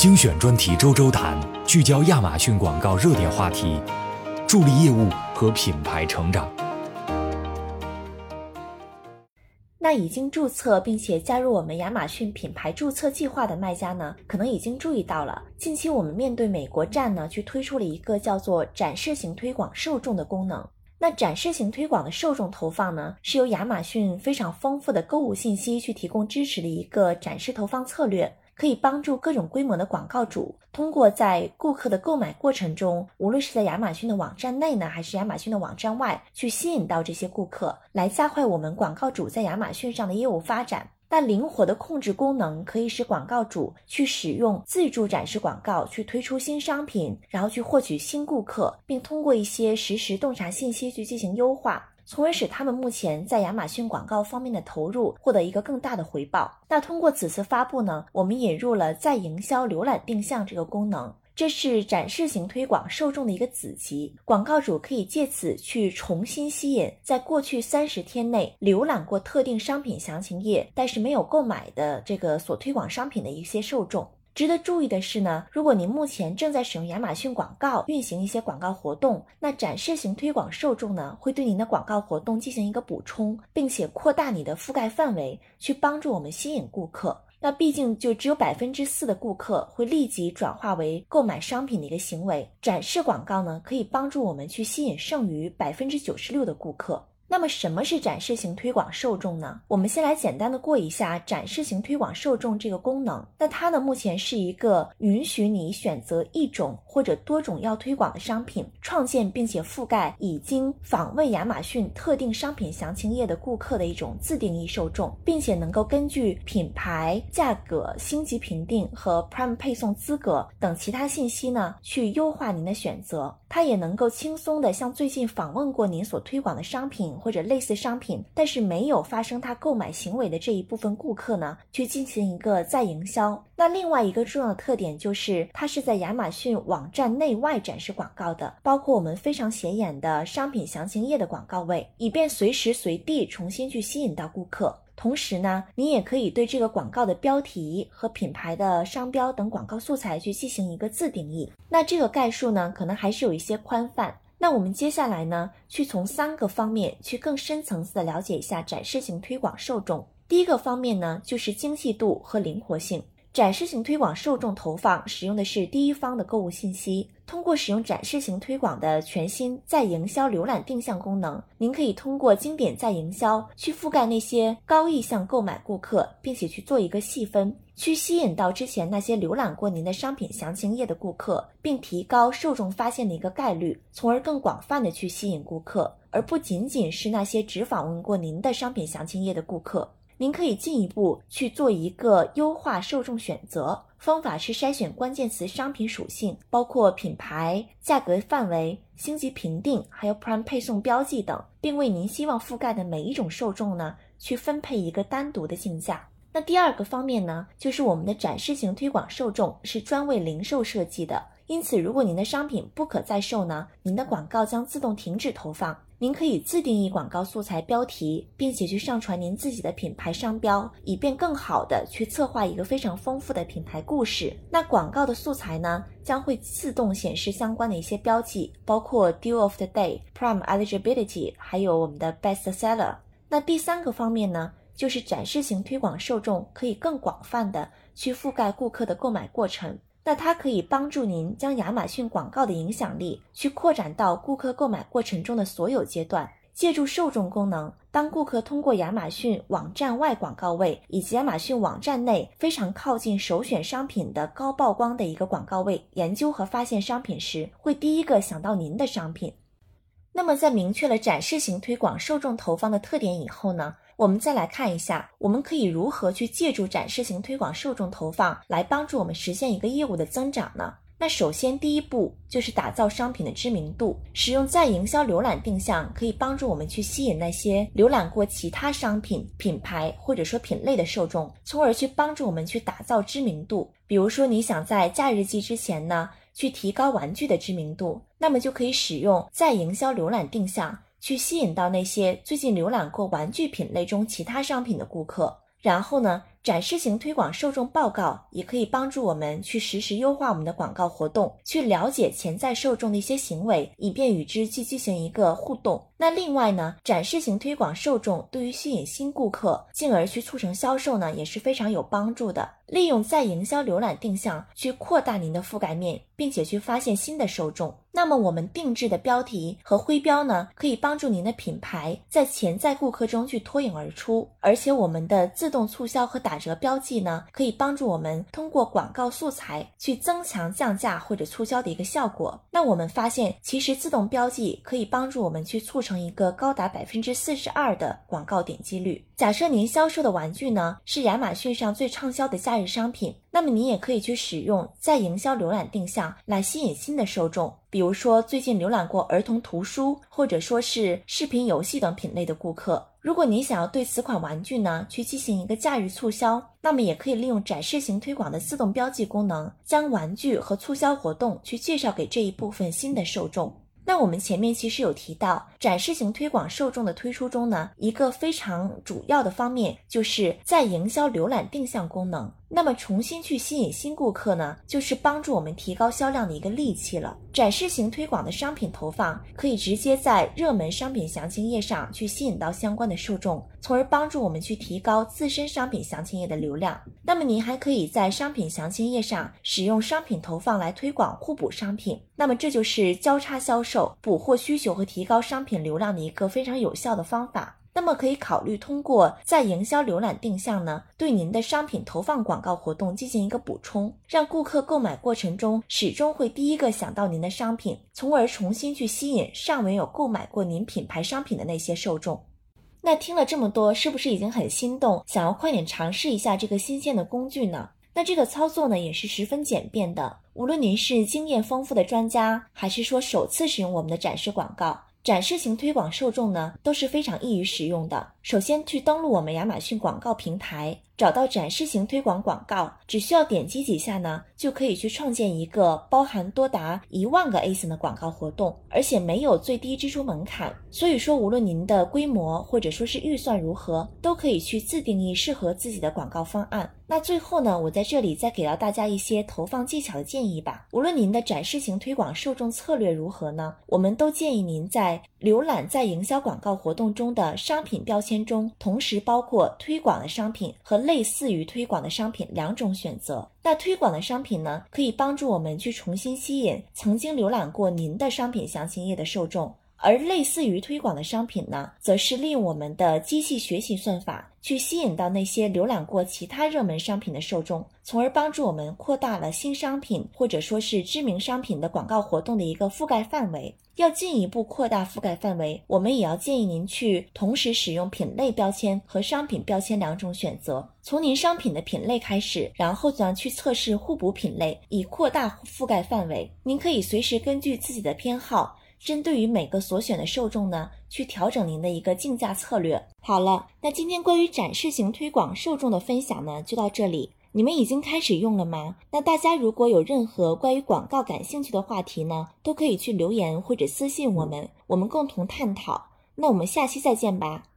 精选专题周周谈，聚焦亚马逊广告热点话题，助力业务和品牌成长。那已经注册并且加入我们亚马逊品牌注册计划的卖家呢，可能已经注意到了，近期我们面对美国站呢，去推出了一个叫做展示型推广受众的功能。那展示型推广的受众投放呢，是由亚马逊非常丰富的购物信息去提供支持的一个展示投放策略。可以帮助各种规模的广告主，通过在顾客的购买过程中，无论是在亚马逊的网站内呢，还是亚马逊的网站外，去吸引到这些顾客，来加快我们广告主在亚马逊上的业务发展。那灵活的控制功能可以使广告主去使用自助展示广告去推出新商品，然后去获取新顾客，并通过一些实时洞察信息去进行优化。从而使他们目前在亚马逊广告方面的投入获得一个更大的回报。那通过此次发布呢，我们引入了再营销浏览定向这个功能，这是展示型推广受众的一个子集。广告主可以借此去重新吸引在过去三十天内浏览过特定商品详情页，但是没有购买的这个所推广商品的一些受众。值得注意的是呢，如果您目前正在使用亚马逊广告运行一些广告活动，那展示型推广受众呢会对您的广告活动进行一个补充，并且扩大你的覆盖范围，去帮助我们吸引顾客。那毕竟就只有百分之四的顾客会立即转化为购买商品的一个行为，展示广告呢可以帮助我们去吸引剩余百分之九十六的顾客。那么什么是展示型推广受众呢？我们先来简单的过一下展示型推广受众这个功能。那它呢，目前是一个允许你选择一种或者多种要推广的商品，创建并且覆盖已经访问亚马逊特定商品详情页的顾客的一种自定义受众，并且能够根据品牌、价格、星级评定和 Prime 配送资格等其他信息呢，去优化您的选择。它也能够轻松的向最近访问过您所推广的商品或者类似商品，但是没有发生他购买行为的这一部分顾客呢，去进行一个再营销。那另外一个重要的特点就是，它是在亚马逊网站内外展示广告的，包括我们非常显眼的商品详情页的广告位，以便随时随地重新去吸引到顾客。同时呢，你也可以对这个广告的标题和品牌的商标等广告素材去进行一个自定义。那这个概述呢，可能还是有一些宽泛。那我们接下来呢，去从三个方面去更深层次的了解一下展示型推广受众。第一个方面呢，就是精细度和灵活性。展示型推广受众投放使用的是第一方的购物信息。通过使用展示型推广的全新再营销浏览定向功能，您可以通过经典再营销去覆盖那些高意向购买顾客，并且去做一个细分，去吸引到之前那些浏览过您的商品详情页的顾客，并提高受众发现的一个概率，从而更广泛的去吸引顾客，而不仅仅是那些只访问过您的商品详情页的顾客。您可以进一步去做一个优化受众选择方法，是筛选关键词商品属性，包括品牌、价格范围、星级评定，还有 Prime 配送标记等，并为您希望覆盖的每一种受众呢去分配一个单独的竞价。那第二个方面呢，就是我们的展示型推广受众是专为零售设计的，因此如果您的商品不可再售呢，您的广告将自动停止投放。您可以自定义广告素材标题，并且去上传您自己的品牌商标，以便更好的去策划一个非常丰富的品牌故事。那广告的素材呢，将会自动显示相关的一些标记，包括 Deal of the Day、Prime Eligibility，还有我们的 Best Seller。那第三个方面呢，就是展示型推广受众可以更广泛的去覆盖顾客的购买过程。那它可以帮助您将亚马逊广告的影响力去扩展到顾客购买过程中的所有阶段。借助受众功能，当顾客通过亚马逊网站外广告位以及亚马逊网站内非常靠近首选商品的高曝光的一个广告位研究和发现商品时，会第一个想到您的商品。那么，在明确了展示型推广受众投放的特点以后呢？我们再来看一下，我们可以如何去借助展示型推广受众投放来帮助我们实现一个业务的增长呢？那首先第一步就是打造商品的知名度，使用再营销浏览定向可以帮助我们去吸引那些浏览过其他商品品牌或者说品类的受众，从而去帮助我们去打造知名度。比如说你想在假日季之前呢去提高玩具的知名度，那么就可以使用再营销浏览定向。去吸引到那些最近浏览过玩具品类中其他商品的顾客，然后呢，展示型推广受众报告也可以帮助我们去实时优化我们的广告活动，去了解潜在受众的一些行为，以便与之去进行一个互动。那另外呢，展示型推广受众对于吸引新顾客，进而去促成销售呢，也是非常有帮助的。利用再营销浏览定向去扩大您的覆盖面，并且去发现新的受众。那么我们定制的标题和徽标呢，可以帮助您的品牌在潜在顾客中去脱颖而出。而且我们的自动促销和打打折标记呢，可以帮助我们通过广告素材去增强降价或者促销的一个效果。那我们发现，其实自动标记可以帮助我们去促成一个高达百分之四十二的广告点击率。假设您销售的玩具呢，是亚马逊上最畅销的假日商品。那么您也可以去使用在营销浏览定向来吸引新的受众，比如说最近浏览过儿童图书或者说是视频游戏等品类的顾客。如果你想要对此款玩具呢去进行一个驾驭促销，那么也可以利用展示型推广的自动标记功能，将玩具和促销活动去介绍给这一部分新的受众。那我们前面其实有提到，展示型推广受众的推出中呢，一个非常主要的方面就是在营销浏览定向功能。那么重新去吸引新顾客呢，就是帮助我们提高销量的一个利器了。展示型推广的商品投放可以直接在热门商品详情页上去吸引到相关的受众，从而帮助我们去提高自身商品详情页的流量。那么您还可以在商品详情页上使用商品投放来推广互补商品，那么这就是交叉销售、补货需求和提高商品流量的一个非常有效的方法。那么可以考虑通过在营销浏览定向呢，对您的商品投放广告活动进行一个补充，让顾客购买过程中始终会第一个想到您的商品，从而重新去吸引尚未有购买过您品牌商品的那些受众。那听了这么多，是不是已经很心动，想要快点尝试一下这个新鲜的工具呢？那这个操作呢也是十分简便的，无论您是经验丰富的专家，还是说首次使用我们的展示广告。展示型推广受众呢都是非常易于使用的。首先去登录我们亚马逊广告平台，找到展示型推广广告，只需要点击几下呢，就可以去创建一个包含多达一万个 ASIN 的广告活动，而且没有最低支出门槛。所以说，无论您的规模或者说是预算如何，都可以去自定义适合自己的广告方案。那最后呢，我在这里再给到大家一些投放技巧的建议吧。无论您的展示型推广受众策略如何呢，我们都建议您在浏览在营销广告活动中的商品标签。中同时包括推广的商品和类似于推广的商品两种选择。那推广的商品呢，可以帮助我们去重新吸引曾经浏览过您的商品详情页的受众；而类似于推广的商品呢，则是利用我们的机器学习算法。去吸引到那些浏览过其他热门商品的受众，从而帮助我们扩大了新商品或者说是知名商品的广告活动的一个覆盖范围。要进一步扩大覆盖范围，我们也要建议您去同时使用品类标签和商品标签两种选择，从您商品的品类开始，然后呢去测试互补品类，以扩大覆盖范围。您可以随时根据自己的偏好。针对于每个所选的受众呢，去调整您的一个竞价策略。好了，那今天关于展示型推广受众的分享呢，就到这里。你们已经开始用了吗？那大家如果有任何关于广告感兴趣的话题呢，都可以去留言或者私信我们，我们共同探讨。那我们下期再见吧。